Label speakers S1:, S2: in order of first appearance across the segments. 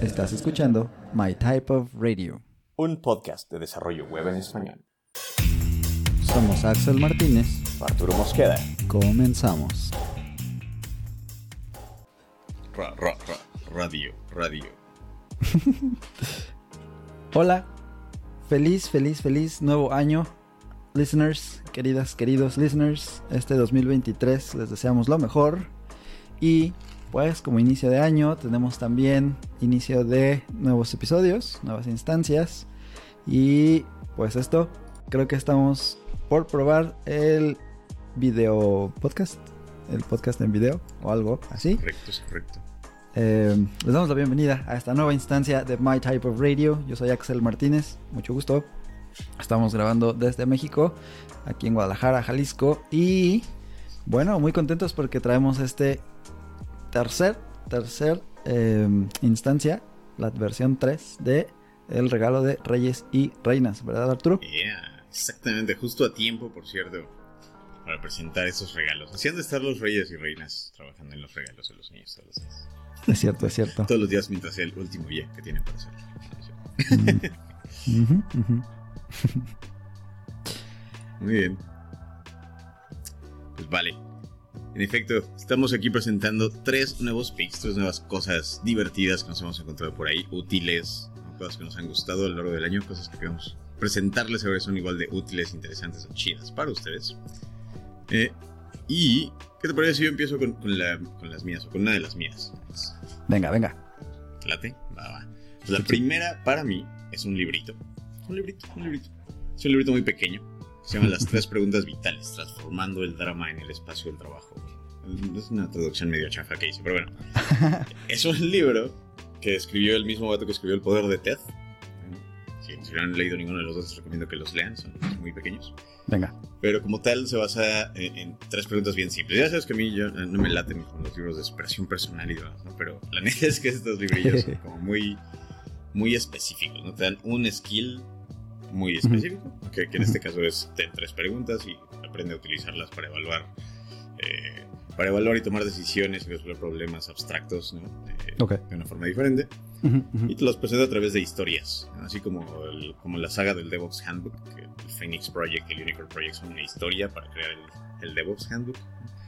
S1: Estás escuchando My Type of Radio.
S2: Un podcast de desarrollo web en español.
S1: Somos Axel Martínez.
S2: Arturo Mosqueda.
S1: Comenzamos.
S2: Ra, ra, ra, radio, radio.
S1: Hola. Feliz, feliz, feliz nuevo año. Listeners, queridas, queridos listeners, este 2023 les deseamos lo mejor. Y pues como inicio de año tenemos también inicio de nuevos episodios, nuevas instancias. Y pues esto, creo que estamos por probar el video podcast, el podcast en video o algo así.
S2: Correcto, es correcto.
S1: Eh, les damos la bienvenida a esta nueva instancia de My Type of Radio. Yo soy Axel Martínez, mucho gusto. Estamos grabando desde México, aquí en Guadalajara, Jalisco. Y bueno, muy contentos porque traemos este tercer, tercer eh, instancia, la versión 3 de El regalo de Reyes y Reinas, ¿verdad Arturo?
S2: Yeah, exactamente, justo a tiempo, por cierto, para presentar esos regalos. Así han de estar los reyes y reinas trabajando en los regalos de los niños todos los días.
S1: Es cierto, es cierto.
S2: Todos los días mientras sea el último día que tienen para hacer.
S1: Mm.
S2: Muy bien. Pues vale. En efecto, estamos aquí presentando tres nuevos pics, tres nuevas cosas divertidas que nos hemos encontrado por ahí, útiles, cosas que nos han gustado a lo largo del año, cosas que queremos presentarles a ver si son igual de útiles, interesantes o chidas para ustedes. Eh, y, ¿qué te parece si yo empiezo con, con la- con las mías o con una de las mías?
S1: Venga, venga.
S2: ¿Late? Va, va. La primera para mí es un librito. Un librito, un librito. Es un librito muy pequeño. Se llama Las tres preguntas vitales, transformando el drama en el espacio del trabajo. Es una traducción medio chafa que hice, pero bueno. es un libro que escribió el mismo vato que escribió El Poder de Ted. Si, si no han leído ninguno de los dos, les recomiendo que los lean, son muy pequeños.
S1: Venga.
S2: Pero como tal se basa en, en tres preguntas bien simples. Ya sabes que a mí yo, no me laten con los libros de superación personal y demás, ¿no? Pero la neta es que estos librillos son como muy, muy específicos, ¿no? Te dan un skill muy específico, que, que en este caso es ten tres preguntas y aprende a utilizarlas para evaluar, eh, para evaluar y tomar decisiones y resolver problemas abstractos, ¿no? Eh,
S1: Ok.
S2: De una forma diferente.
S1: Ujú, ujú.
S2: Y te los presenta a través de historias, ¿no? así como, el- como la saga del DevOps Handbook, que el Phoenix Project y el Unicorn Project son una historia para crear el, el DevOps Handbook.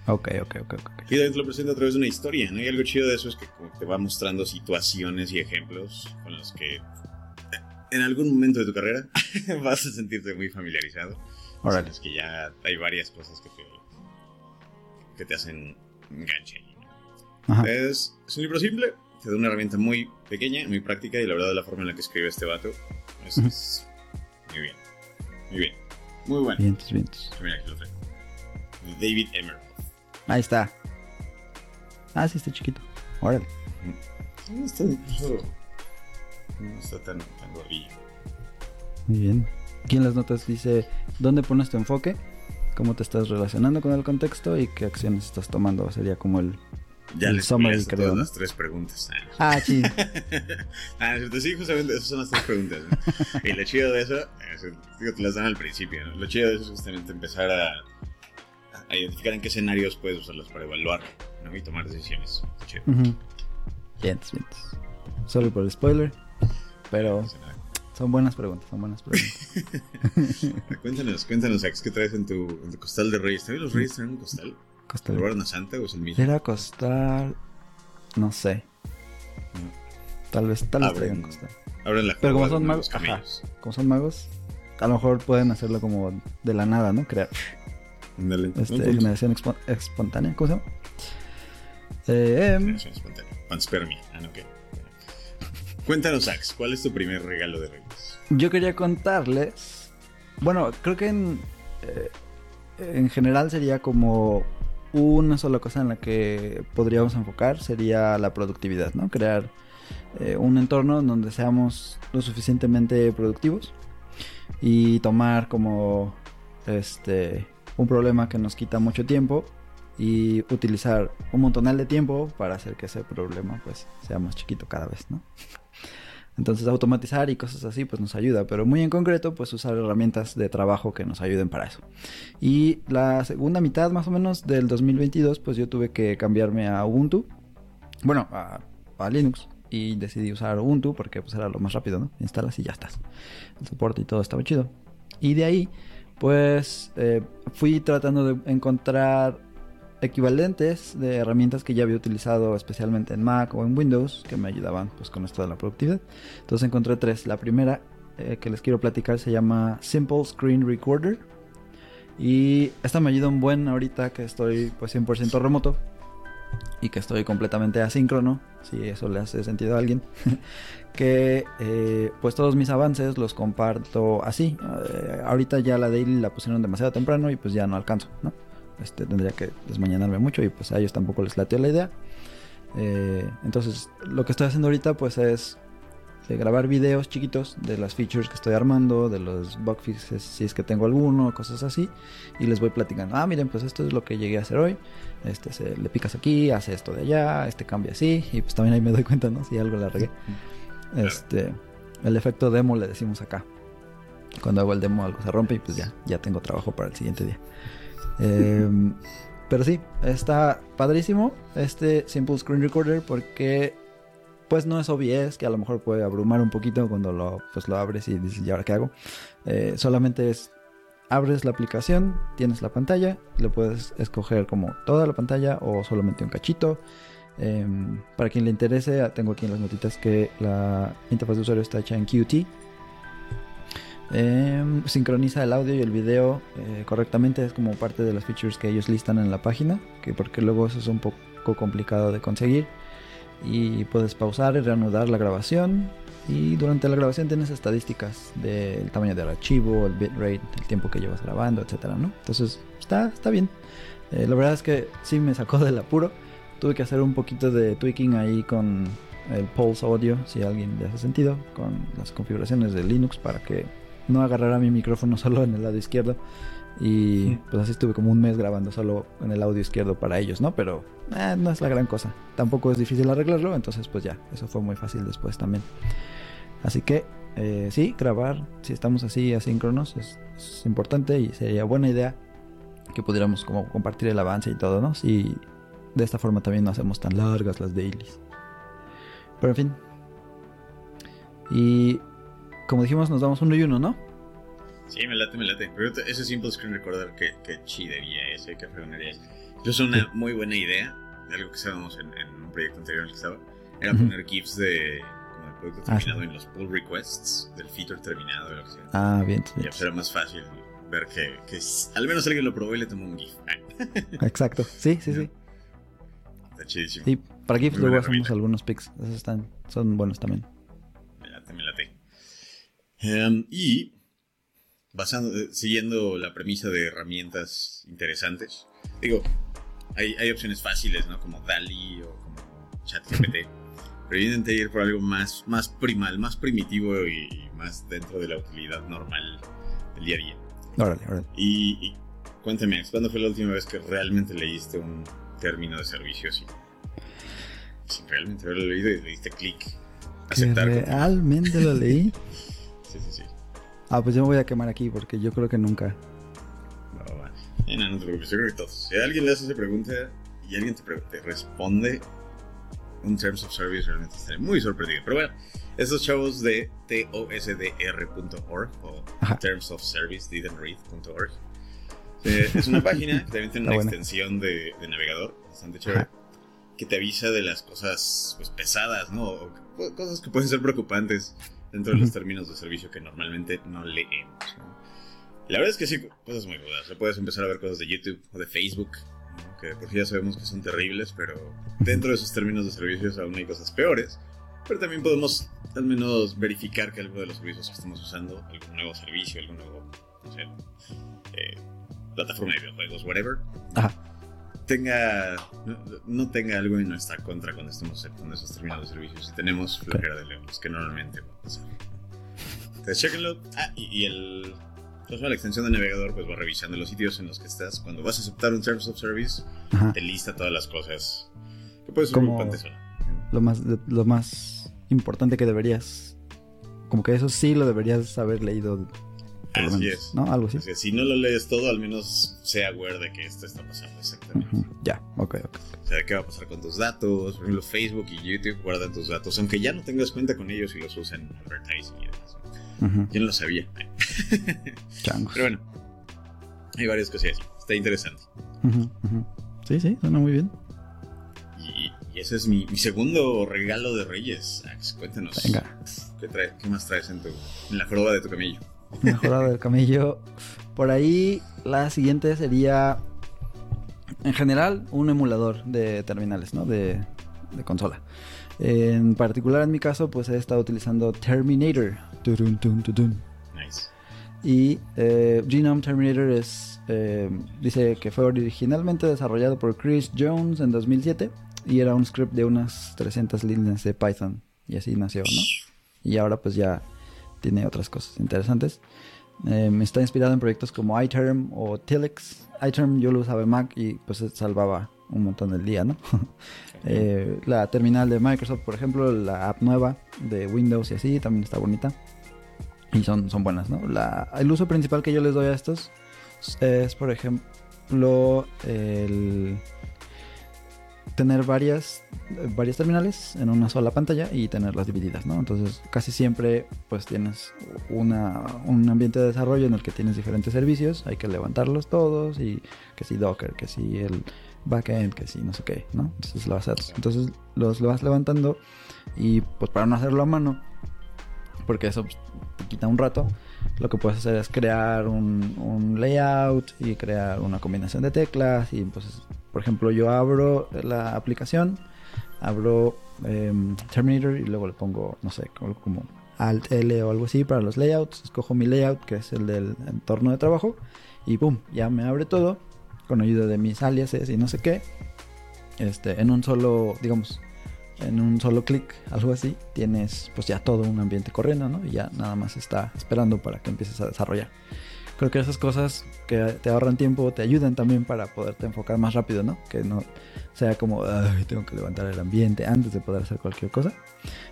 S1: Ok, ok, ok, ok.
S2: Y también te lo presenta a través de una historia, ¿no? Y algo chido de eso es que como te va mostrando situaciones y ejemplos con los que en algún momento de tu carrera vas a sentirte muy familiarizado.
S1: Órale.
S2: Es que ya hay varias cosas que te, que te hacen enganche. Es, es un libro simple, te da una herramienta muy pequeña, muy práctica y la verdad la forma en la que escribe este vato es, es muy bien. Muy bien. Muy bueno.
S1: Vientos, vientos.
S2: Mira, aquí lo traigo. David Emerald.
S1: Ahí está. Ah, sí, está chiquito. Órale.
S2: Está incluso. No está tan, tan gordillo.
S1: Muy bien. Aquí en las notas dice dónde pones tu enfoque, cómo te estás relacionando con el contexto y qué acciones estás tomando. Sería como el...
S2: Ya
S1: El
S2: les
S1: summary,
S2: las tres preguntas. Ah,
S1: Ah, sí.
S2: Ah, no, sí, justamente esas son las tres preguntas. ¿no? y lo chido de eso, es, digo, te las dan al principio, ¿no? Lo chido de eso es justamente empezar a, a identificar en qué escenarios puedes usarlos para evaluar ¿no? y tomar decisiones. Chido.
S1: Ujú. Vientos, vientos. Solo por el spoiler. Pero son buenas preguntas, son buenas preguntas.
S2: Cuéntanos, cuéntanos, Ax, ¿qué traes en tu, en tu costal de Reyes? ¿También los Reyes traen un costal?
S1: Costa
S2: ¿Lo a Santa o es el mismo?
S1: Era costal. No sé. Tal vez, tal vez traigan costal.
S2: Abren la
S1: Pero como son magos, ajá. Como son magos, a lo mejor pueden hacerlo como de la nada, ¿no? Crear este, generación espontánea. ¿Cómo se llama? Eh, em,
S2: Generación espontánea. Panspermia. Ah, no, ¿qué? Cuéntanos, Ax, ¿cuál es tu primer regalo de Reyes?
S1: yo quería contarles. Bueno, creo que en, eh, en general sería como una sola cosa en la que podríamos enfocar sería la productividad, ¿no? Crear eh, un entorno en donde seamos lo suficientemente productivos y tomar como este un problema que nos quita mucho tiempo y utilizar un montonal de tiempo para hacer que ese problema pues sea más chiquito cada vez, ¿no? Entonces automatizar y cosas así pues nos ayuda, pero muy en concreto pues usar herramientas de trabajo que nos ayuden para eso. Y la segunda mitad más o menos del 2022 pues yo tuve que cambiarme a Ubuntu, bueno, a, Linux y decidí usar Ubuntu porque pues era lo más rápido, ¿no? Instalas y ya estás. El soporte y todo estaba chido. Y de ahí, pues eh, fui tratando de encontrar equivalentes de herramientas que ya había utilizado especialmente en Mac o en Windows que me ayudaban pues con esto de la productividad. Entonces encontré tres. La primera eh, que les quiero platicar se llama Simple Screen Recorder. Y esta me ayuda un buen ahorita que estoy pues 100% remoto y que estoy completamente asíncrono, si eso le hace sentido a alguien, que eh, pues todos mis avances los comparto así. Eh, ahorita ya la daily la pusieron demasiado temprano y pues ya no alcanzo, ¿no? Este, tendría que desmañanarme mucho y pues a ellos tampoco les lateó la idea. Eh, entonces lo que estoy haciendo ahorita pues es grabar videos chiquitos de las features que estoy armando, de los bug fixes si es que tengo alguno, cosas así, y les voy platicando, ah, miren, pues esto es lo que llegué a hacer hoy, este se, le picas aquí, hace esto de allá, este cambia así, y pues también ahí me doy cuenta, ¿no? Si algo le regué. Este, el efecto demo le decimos acá. Cuando hago el demo algo se rompe y pues ya, ya tengo trabajo para el siguiente día. Em, pero sí, está padrísimo este Simple Screen Recorder porque pues no es OBS, que a lo mejor puede abrumar un poquito cuando lo, pues lo abres y dices, ¿y ahora qué hago? Eh, solamente es, abres la aplicación, tienes la pantalla, lo puedes escoger como toda la pantalla o solamente un cachito. Em, para quien le interese, tengo aquí en las notitas que la interfaz de usuario está hecha en Qt. Em, sincroniza el audio y el video eh, correctamente, es como parte de las features que ellos listan en la página, que porque luego eso es un poco complicado de conseguir y puedes pausar y reanudar la grabación y durante la grabación tienes estadísticas del tamaño del archivo, el bitrate, el tiempo que llevas grabando, etcétera, ¿no? Entonces está, está bien. Eh, la verdad es que sí me sacó del apuro. Tuve que hacer un poquito de tweaking ahí con el Pulse Audio, si alguien le hace sentido, con las configuraciones de Linux para que no agarrara mi micrófono solo en el lado izquierdo y pues así estuve como un mes grabando solo en el audio izquierdo para ellos, ¿no? Pero eh, no es la gran cosa. Tampoco es difícil arreglarlo, entonces pues ya, eso fue muy fácil después también. Así que eh, sí, grabar, si estamos así asíncronos, es, es, importante y sería buena idea que pudiéramos como compartir el avance y todo, ¿no? Si de esta forma también no hacemos tan largas las dailies. Pero en fin. Y como dijimos, nos damos uno y uno, ¿no?
S2: Sí, me late, me late. Pero ese simple screen recorder, que, que chidería ese, que fregonería es. Es una muy buena idea de algo que sabemos en, en, un proyecto anterior en el que estaba. Era poner GIFs de como el producto ah, terminado en los pull requests, del feature terminado, lo que sea.
S1: Ah, bien.
S2: Y era más fácil ver que, que al menos alguien lo probó y le tomó un GIF.
S1: Exacto, sí, sí, sí.
S2: Está chidísimo.
S1: Y para GIFs luego hacemos algunos pics. Esos están, son buenos también.
S2: Um, y basando, eh, siguiendo la premisa de herramientas interesantes. Digo, hay, hay opciones fáciles, ¿no? Como DALI o como ChatGPT. pero yo intenté ir por algo más, más primal, más primitivo y, más dentro de la utilidad normal del día a día.
S1: Órale, órale.
S2: Y, y cuéntame, ¿cuándo fue la última vez que realmente leíste un término de servicio así? Si realmente lo leído y le diste clic.
S1: Aceptar. ¿Realmente lo leí?
S2: sí, sí, sí.
S1: Ah, pues yo me voy a quemar aquí porque yo creo que nunca.
S2: No, va. No, no te preocupes, yo creo que todos. Si alguien le hace esa pregunta y alguien te, te responde un Terms of Service, realmente estaré muy sorprendido. Pero bueno, esos chavos de tosdr.org o Ajá. Terms of Service didn'tread.org eh, es una página que también tiene una extensión de, de, navegador bastante chévere. Ajá. Que te avisa de las cosas pues, pesadas, ¿no? O cosas que pueden ser preocupantes dentro de los términos de servicio que normalmente no leemos. ¿no? La verdad es que sí, cosas muy rudas. O puedes empezar a ver cosas de YouTube o de Facebook, ¿no? que por sí ya sabemos que son terribles, pero dentro de esos términos de servicios aún hay cosas peores. Pero también podemos al menos verificar que algo de los servicios que estamos usando, algún nuevo servicio, algún nuevo, no sé, eh, plataforma de videojuegos, whatever,
S1: Ajá
S2: tenga no, tenga algo en nuestra contra cuando estemos aceptando esos términos de servicios. Si tenemos flojera de leerlos, que normalmente va a pasar. Entonces, chequenlo. Ah, y, y el. Pues, la extensión de navegador pues va revisando los sitios en los que estás. Cuando vas a aceptar un Terms of Service, Ajá. te lista todas las cosas que puedes ser preocupantes.
S1: Lo más, lo más importante que deberías. Como que eso sí lo deberías haber leído por lo
S2: Así
S1: menos,
S2: es.
S1: ¿no? Algo así.
S2: Sea, si no lo lees todo, al menos sea aware de que esto está pasando exactamente.
S1: Ujú, Ya, ok, ok.
S2: O sea, qué va a pasar con tus datos. Por ejemplo, Facebook y YouTube guardan tus datos, aunque ya no tengas cuenta con ellos y los usan en advertising y demás.
S1: Ujú,
S2: Yo no lo sabía.
S1: Changos.
S2: Pero bueno, hay varias cosas así. Está interesante.
S1: Ujú, ujú. Sí, sí, suena muy bien.
S2: Y, y ese es mi, mi segundo regalo de Reyes. Ax, cuéntanos.
S1: Venga.
S2: ¿Qué, trae- qué más traes en, tu, en la joroba de tu camello?
S1: Mejorado del camello. Por ahí, la siguiente sería, en general, un emulador de terminales, ¿no? De, de consola. En particular, en mi caso, pues he estado utilizando Terminator. Turun.
S2: Nice.
S1: Y eh, Genome Terminator es, eh, dice que fue originalmente desarrollado por Chris Jones en 2007 y era un script de unas 300 líneas de Python y así nació, ¿no? Y ahora pues ya tiene otras cosas interesantes. Eh, está inspirado en proyectos como iTerm o Telex. iTerm yo lo usaba en Mac y pues salvaba un montón del día, ¿no? Eh, la terminal de Microsoft, por ejemplo, la app nueva de Windows y así también está bonita. Y son, son buenas, ¿no? La, el uso principal que yo les doy a estos es, por ejemplo, el tener varias, varias terminales en una sola pantalla y tenerlas divididas, ¿no? Entonces, casi siempre, pues tienes una, un ambiente de desarrollo en el que tienes diferentes servicios, hay que levantarlos todos y que si Docker, que si el backend, que si no sé qué, ¿no? Entonces, lo vas, a- entonces los lo vas levantando y pues para no hacerlo a mano, porque eso pues, te quita un rato, lo que puedes hacer es crear un, un layout y crear una combinación de teclas y pues por ejemplo yo abro la aplicación abro em, Terminator y luego le pongo no sé como, Alt L o algo así para los layouts escojo mi layout que es el del entorno de trabajo y pum ya me abre todo con ayuda de mis aliases y no sé qué este en un solo digamos en un solo clic, algo así, tienes pues ya todo un ambiente corriendo, ¿no? Y ya nada más está esperando para que empieces a desarrollar. Creo que esas cosas que te ahorran tiempo te ayudan también para poderte enfocar más rápido, ¿no? Que no sea como, ay, tengo que levantar el ambiente antes de poder hacer cualquier cosa.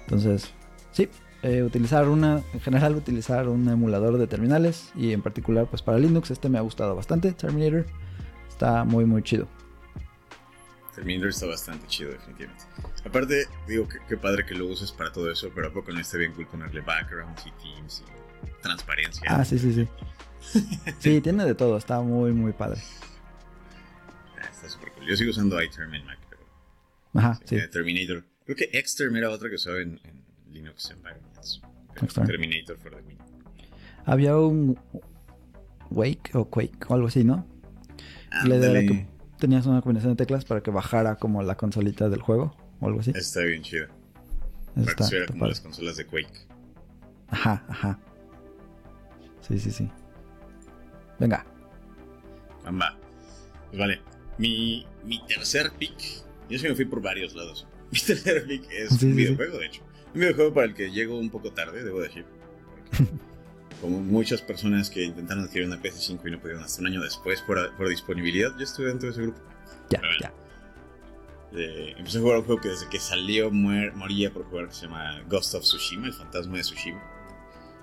S1: Entonces, sí, eh, utilizar una, en general utilizar un emulador de terminales y en particular pues para Linux este me ha gustado bastante, Terminator. Está muy muy chido.
S2: Terminator está bastante chido, definitivamente. Aparte, digo, que qué padre que lo uses para todo eso, pero ¿a poco no está bien cool ponerle backgrounds y teams y transparencia?
S1: Ah, sí, sí, sí. Sí, tiene de todo, está muy muy padre.
S2: Está súper cool. Yo sigo usando iTerm en Mac, pero
S1: Ajá,
S2: sí, eh, Terminator. Creo que Xterm era otra que usaba en, en Linux Environments. Terminator for the win.
S1: Había un Wake o Quake o algo así, ¿no? La idea era que tenías una combinación de teclas para que bajara como la consolita del juego o algo así.
S2: Está bien chido.
S1: Eso
S2: Para que
S1: está, está
S2: como
S1: padre.
S2: las consolas de Quake.
S1: Ajá, ajá. Sí, sí, sí. Venga.
S2: Amba. Pues vale. Mi, mi tercer pick. Yo sí me fui por varios lados. Mi tercer pick es
S1: Sí,
S2: un
S1: sí.
S2: videojuego, de hecho. Un videojuego para el que llego un poco tarde, debo decir. Porque, como muchas personas que intentaron adquirir una PS5 y no pudieron hasta un año después por, por disponibilidad, yo estuve dentro de ese grupo.
S1: Ya,
S2: Bueno.
S1: ya.
S2: Eh, empecé a jugar un juego que desde que salió muer- moría por jugar que se llama Ghost of Tsushima, el fantasma de Tsushima.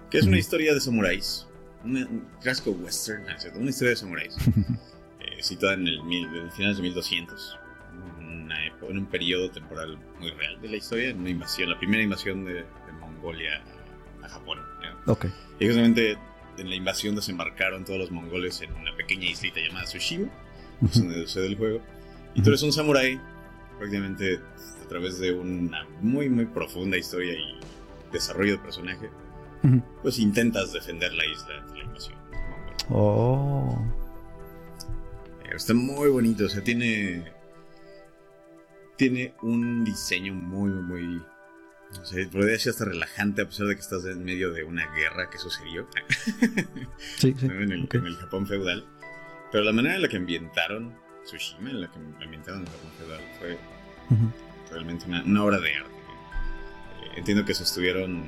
S2: Que es una historia de samuráis. Un clásico western, una historia de samuráis. eh, situada en el, en finales de 1200. Una época- en un periodo temporal muy real de la historia, en una invasión, la primera invasión de, de Mongolia a, a Japón. ¿no?
S1: Ok.
S2: Y justamente en la invasión desembarcaron todos los mongoles en una pequeña islita llamada Tsushima, donde sucede el juego. Y tú eres un samurái, prácticamente a través de una muy, muy profunda historia y desarrollo de personaje, Pues intentas defender la isla de la invasión.
S1: Oh.
S2: Eh, Está muy bonito, o sea, tiene. Tiene un diseño muy, muy. No sé, podría decir hasta relajante, a pesar de que estás en medio de una guerra que sucedió
S1: Sí,
S2: en, el,
S1: ok.
S2: en el Japón feudal. Pero la manera en la que ambientaron Tsushima, en la que ambientaron el Japón feudal, fue realmente una, una obra de arte. Eh, entiendo que se estuvieron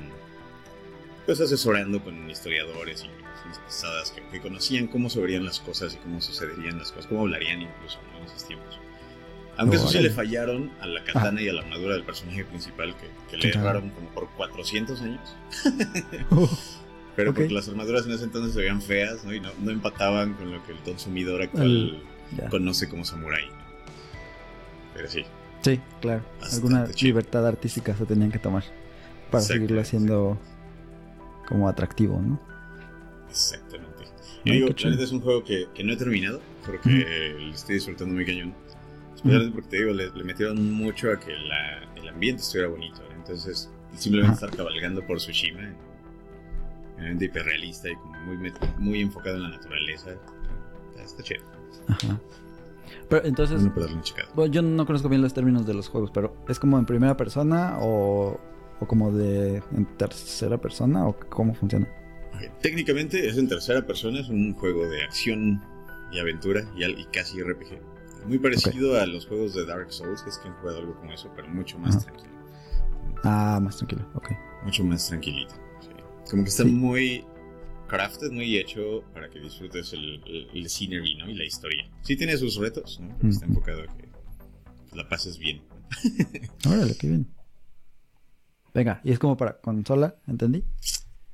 S2: pues asesorando con historiadores y personas pesadas que, que conocían cómo se verían las cosas y cómo sucederían las cosas, cómo hablarían incluso ¿no? en esos tiempos. Aunque eso sí
S1: Órale.
S2: le fallaron a la katana y a la armadura del personaje principal que, que le erraron como por 400 años. Pero
S1: Ok.
S2: porque las armaduras en ese entonces se veían feas, ¿no? Y no, no empataban con lo que el consumidor actual
S1: Ya.
S2: conoce como samurai. ¿no? Pero sí,
S1: Sí, claro. Alguna
S2: chido.
S1: libertad artística se tenían que tomar para
S2: Exacto.
S1: seguirlo haciendo como atractivo, ¿no?
S2: exactamente.
S1: Ay,
S2: Y digo, neta es un juego que, que no he terminado, porque le estoy disfrutando muy cañón. Especialmente porque te digo, le, le metieron mucho a que la- el ambiente estuviera bonito. ¿no? Entonces, simplemente
S1: Ajá.
S2: estar cabalgando por Tsushima, en ambiente hiperrealista y como muy, muy enfocado en la naturaleza. Está, chido.
S1: Ajá. Pero entonces,
S2: checado.
S1: bueno, yo no conozco bien los términos de los juegos, pero ¿es como en primera persona o, o como de en tercera persona o cómo funciona?
S2: Técnicamente es en tercera persona, es un juego de acción y aventura y, casi RPG. Muy parecido a los juegos de Dark Souls, que es que han jugado algo como eso, pero mucho más
S1: Ajá.
S2: tranquilo.
S1: Ah, más tranquilo, ok.
S2: Mucho más tranquilito. sí. Como que está
S1: Sí.
S2: muy crafted, muy hecho para que disfrutes el, el, el scenery, ¿no? Y la historia. Sí tiene sus retos, ¿no? Pero
S1: Mm.
S2: está enfocado a que la pases bien.
S1: Órale, qué bien. Venga, y es como para consola, ¿entendí?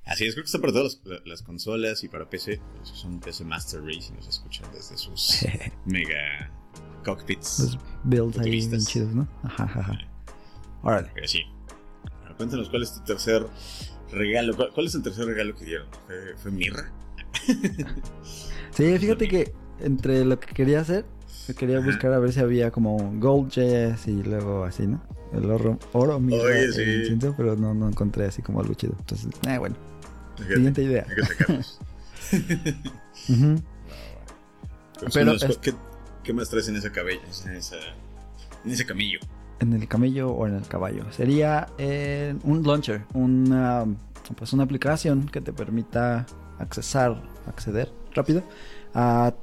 S2: Así es, creo que está para todas las, las consolas y para PC. Que son PC Master Race y nos escuchan desde sus mega cockpits.
S1: Los builds ahí bien chidos, ¿no? Ajá, ajá. Órale.
S2: Pero sí. Ahora, cuéntanos cuál es tu tercer regalo. ¿Cuál, cuál es el tercer regalo que dieron? ¿Fue, fue Mirra?
S1: Sí, fíjate que entre lo que quería hacer, quería buscar a ver si había como Gold Jazz y luego así, ¿no? El oro, oro mirra,
S2: Oye,
S1: el
S2: sí.
S1: incienso, pero no, no encontré así como algo chido. Entonces, eh, bueno,
S2: Fíjate,
S1: siguiente idea.
S2: hay que sacarlos. Pero,
S1: Pero
S2: sí,
S1: es-
S2: ¿qué, qué más traes en esa cabella? En, esa, en ese camillo.
S1: En el camello o en el caballo. Sería eh, un launcher, una, pues una aplicación que te permita accesar, acceder rápido a,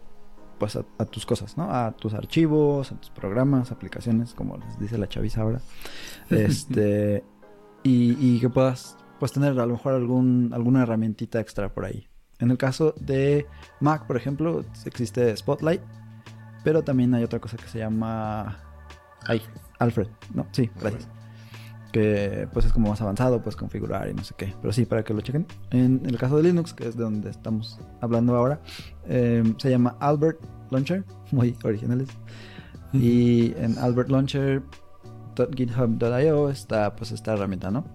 S1: pues a, a tus cosas, ¿no? A tus archivos, a tus programas, aplicaciones, como les dice la chaviza ahora. Este, y, y que puedas pues tener a lo mejor algún, alguna herramientita extra por ahí. En el caso de Mac, por ejemplo, existe Spotlight, pero también hay otra cosa que se llama... Ay, Alfred, no, sí, gracias. Que pues es como más avanzado, puedes configurar y no sé qué. Pero sí, para que lo chequen. En el caso de Linux, que es de donde estamos hablando ahora, eh, se llama Albert Launcher, muy originales. Y en albertlauncher.github.io está pues esta herramienta, ¿no?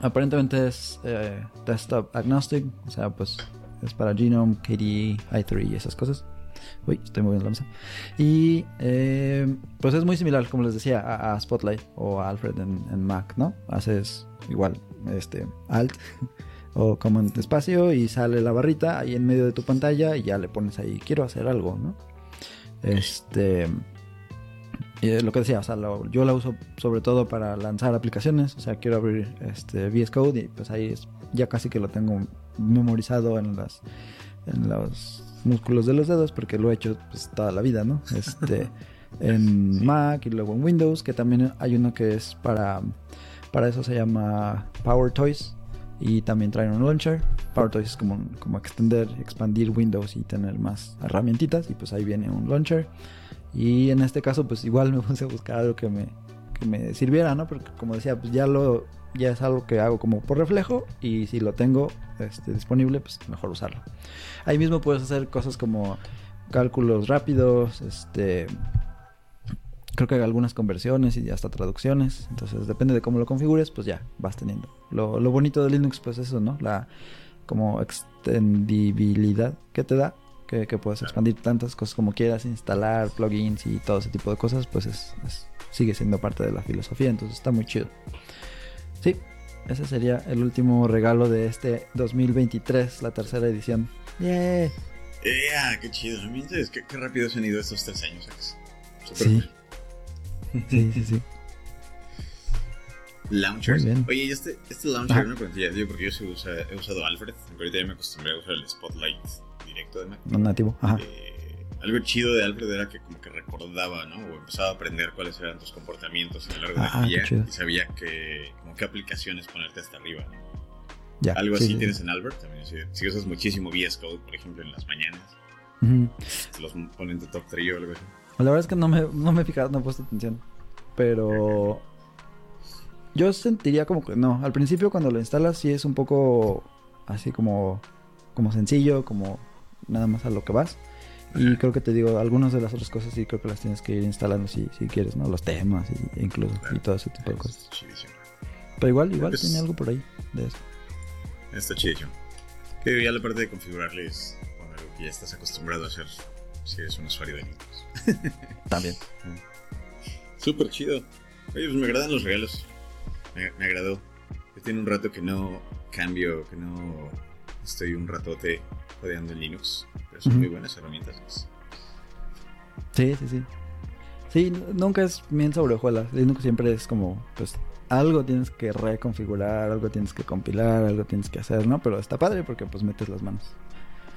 S1: Aparentemente es eh, desktop agnostic, o sea, pues es para Genome, KDE, i3 y esas cosas. Uy, estoy moviendo la mesa. Y eh, pues es muy similar, como les decía, a, Spotlight o a Alfred en, Mac, ¿no? Haces igual, este, Alt o Command espacio y sale la barrita ahí en medio de tu pantalla y ya le pones ahí, quiero hacer algo, ¿no? Este... es lo que decía, o sea, lo- yo la uso sobre todo para lanzar aplicaciones, o sea, quiero abrir este VS Code y pues ahí ya casi que lo tengo memorizado en las en los músculos de los dedos porque lo he hecho pues, toda la vida, ¿no? Este en Mac y luego en Windows, que también hay uno que es para para eso se llama Power Toys y también traen un launcher. Power Toys es como, como extender, expandir Windows y tener más herramientitas y pues ahí viene un launcher. Y en este caso pues igual me puse a buscar algo que me, que me sirviera, ¿no? Porque como decía, pues ya lo ya es algo que hago como por reflejo y si lo tengo este, disponible, pues mejor usarlo. Ahí mismo puedes hacer cosas como cálculos rápidos, este creo que hay algunas conversiones y hasta traducciones. Entonces, depende de cómo lo configures, pues ya vas teniendo. Lo, bonito de Linux, pues eso, ¿no? La como extendibilidad que te da. Que, puedes expandir tantas cosas como quieras, instalar plugins y todo ese tipo de cosas, pues es, es- sigue siendo parte de la filosofía. Entonces está muy chido. Sí, ese sería el último regalo de este 2023, la tercera edición. ¡Yeah!
S2: ¡Ea! ¡Qué chido! A mí, ¿sabes qué, qué rápido se han ido estos tres años,
S1: Sí. Sí, sí, sí.
S2: Launchers. Oye, este, este launcher,
S1: Ajá.
S2: una preguntilla, digo, porque yo sí usa- he usado Alfred, aunque ahorita ya me acostumbré a usar el Spotlight directo de Mac.
S1: No nativo. Ajá.
S2: Eh, algo chido de Alfred era que como que recordaba, ¿no? O empezaba a aprender cuáles eran tus comportamientos a lo largo
S1: Ah,
S2: del día y sabía que, como qué aplicaciones ponerte hasta arriba, ¿no?
S1: Ya.
S2: Algo
S1: sí,
S2: así
S1: sí,
S2: tienes
S1: sí.
S2: en Albert también. Si, usas muchísimo VS Code, por ejemplo, en las mañanas,
S1: Ujú.
S2: te los ponen en tu top 3 o algo así.
S1: La verdad es que no me, no me he fijado, no he puesto atención. Pero yo sentiría como que no. Al principio cuando lo instalas sí es un poco así como, como sencillo, como nada más a lo que vas. Y creo que te digo, algunas de las otras cosas sí creo que las tienes que ir instalando si, si quieres, ¿no? Los temas y, e incluso y todo ese tipo de cosas. Pero igual, igual
S2: Pues-
S1: tiene algo por ahí de eso.
S2: Está chidísimo. Que ya la parte de configurarles con algo que ya estás acostumbrado a hacer si eres un usuario de Linux.
S1: También.
S2: Súper chido. Oye, pues me agradan los regalos. Me, me agradó. Ya tiene un rato que no cambio, que no estoy un ratote codeando en Linux. Pero son
S1: Ujú.
S2: muy buenas herramientas.
S1: Sí, sí, sí. Sí, n- nunca es bien sobre hojuelas. Linux siempre es como, pues, algo tienes que reconfigurar, algo tienes que compilar, algo tienes que hacer, ¿no? Pero está padre porque, pues, metes las manos.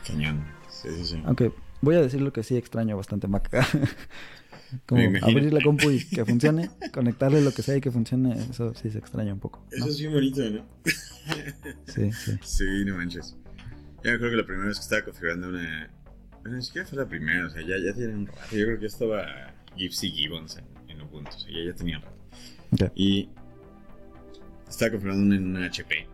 S2: Cañón. Sí, sí, sí.
S1: Aunque voy a decir lo que sí extraño bastante Mac. como abrir la compu y que funcione, conectarle lo que sea y que funcione, eso sí se extraña un poco. ¿no?
S2: Eso es bien bonito, ¿no?
S1: Sí, sí.
S2: Sí, no manches. Me acuerdo que la primera vez que estaba configurando una. Bueno, ni siquiera fue la primera, o sea, ya, ya tiene un rato. Yo creo que ya estaba Gypsy Gibbons en, en Ubuntu, o sea, ya, ya tenía un rato. Y estaba configurando una en una HP.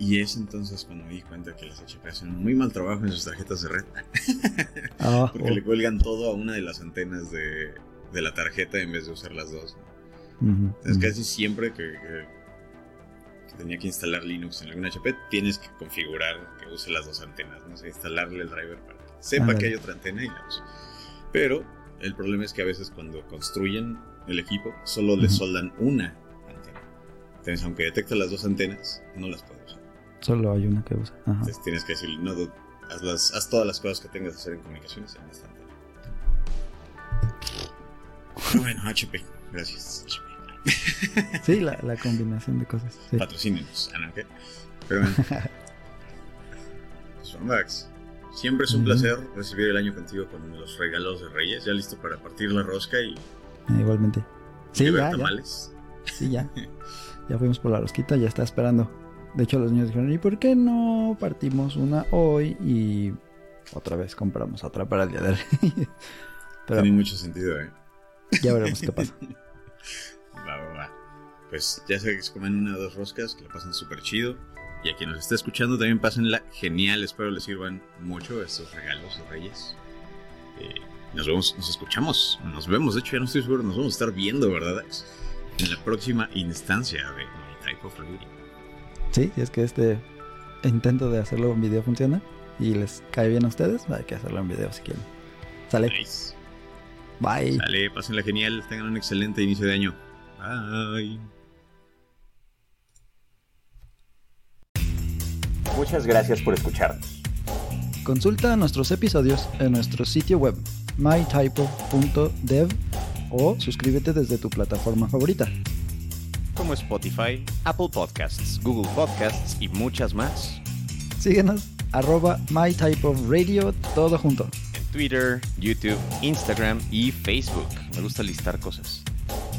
S2: Y es entonces cuando me di cuenta que las HP hacen un muy mal trabajo en sus tarjetas de red.
S1: Ah,
S2: Porque
S1: oh,
S2: le cuelgan todo a una de las antenas de, de la tarjeta en vez de usar las dos. ¿no? Entonces, casi siempre que, que- que tenía que instalar Linux en alguna HP, tienes que configurar que use las dos antenas, no sé, instalarle el driver para que sepa que hay otra antena y la use. Pero el problema es que a veces cuando construyen el equipo, solo le soldan una antena. Entonces, aunque detecta las dos antenas, no las puede usar.
S1: Solo hay una que usa. Ajá.
S2: Entonces, tienes que decirle, no, haz, las- haz todas las cosas que tengas que hacer en comunicaciones en esta antena. Bueno, HP, gracias, HP.
S1: Sí, la, la combinación de cosas. Sí.
S2: Patrocínenos, ah. Pero bueno. pues Max, siempre es un placer recibir el año contigo con los regalos de Reyes. Ya listo para partir la rosca y
S1: Eh, Igualmente. Sí, ya, ya.
S2: tamales.
S1: Sí, ya. Ya fuimos por la rosquita, ya está esperando. De hecho, los niños dijeron, ¿y por qué no partimos una hoy y otra vez compramos otra para el día de Reyes? Pero
S2: Tiene mucho sentido, ¿eh?
S1: ya veremos qué pasa.
S2: Pues ya sé que se comen una o dos roscas, que la pasan súper chido. Y a quien nos esté escuchando también pásenla genial. Espero les sirvan mucho estos regalos de Reyes. Eh, nos vemos, nos escuchamos, nos vemos. De hecho, ya no estoy seguro, nos vamos a estar viendo, ¿verdad? En la próxima instancia de My Type of Radio.
S1: Sí, si es que este intento de hacerlo en video funciona y les cae bien a ustedes, hay que hacerlo en video si quieren. Sale.
S2: Nice.
S1: Bye.
S2: Sale, pásenla genial, tengan un excelente inicio de año. Bye.
S3: Muchas gracias por escucharnos.
S1: Consulta nuestros episodios en nuestro sitio web mytypo.dev o suscríbete desde tu plataforma favorita.
S3: Como Spotify, Apple Podcasts, Google Podcasts y muchas más.
S1: Síguenos arroba mytypeofradio todo junto.
S3: En Twitter, YouTube, Instagram y Facebook. Me gusta listar cosas.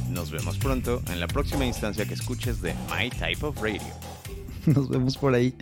S3: Nos vemos pronto en la próxima instancia que escuches de My Type of Radio.
S1: Nos vemos por ahí.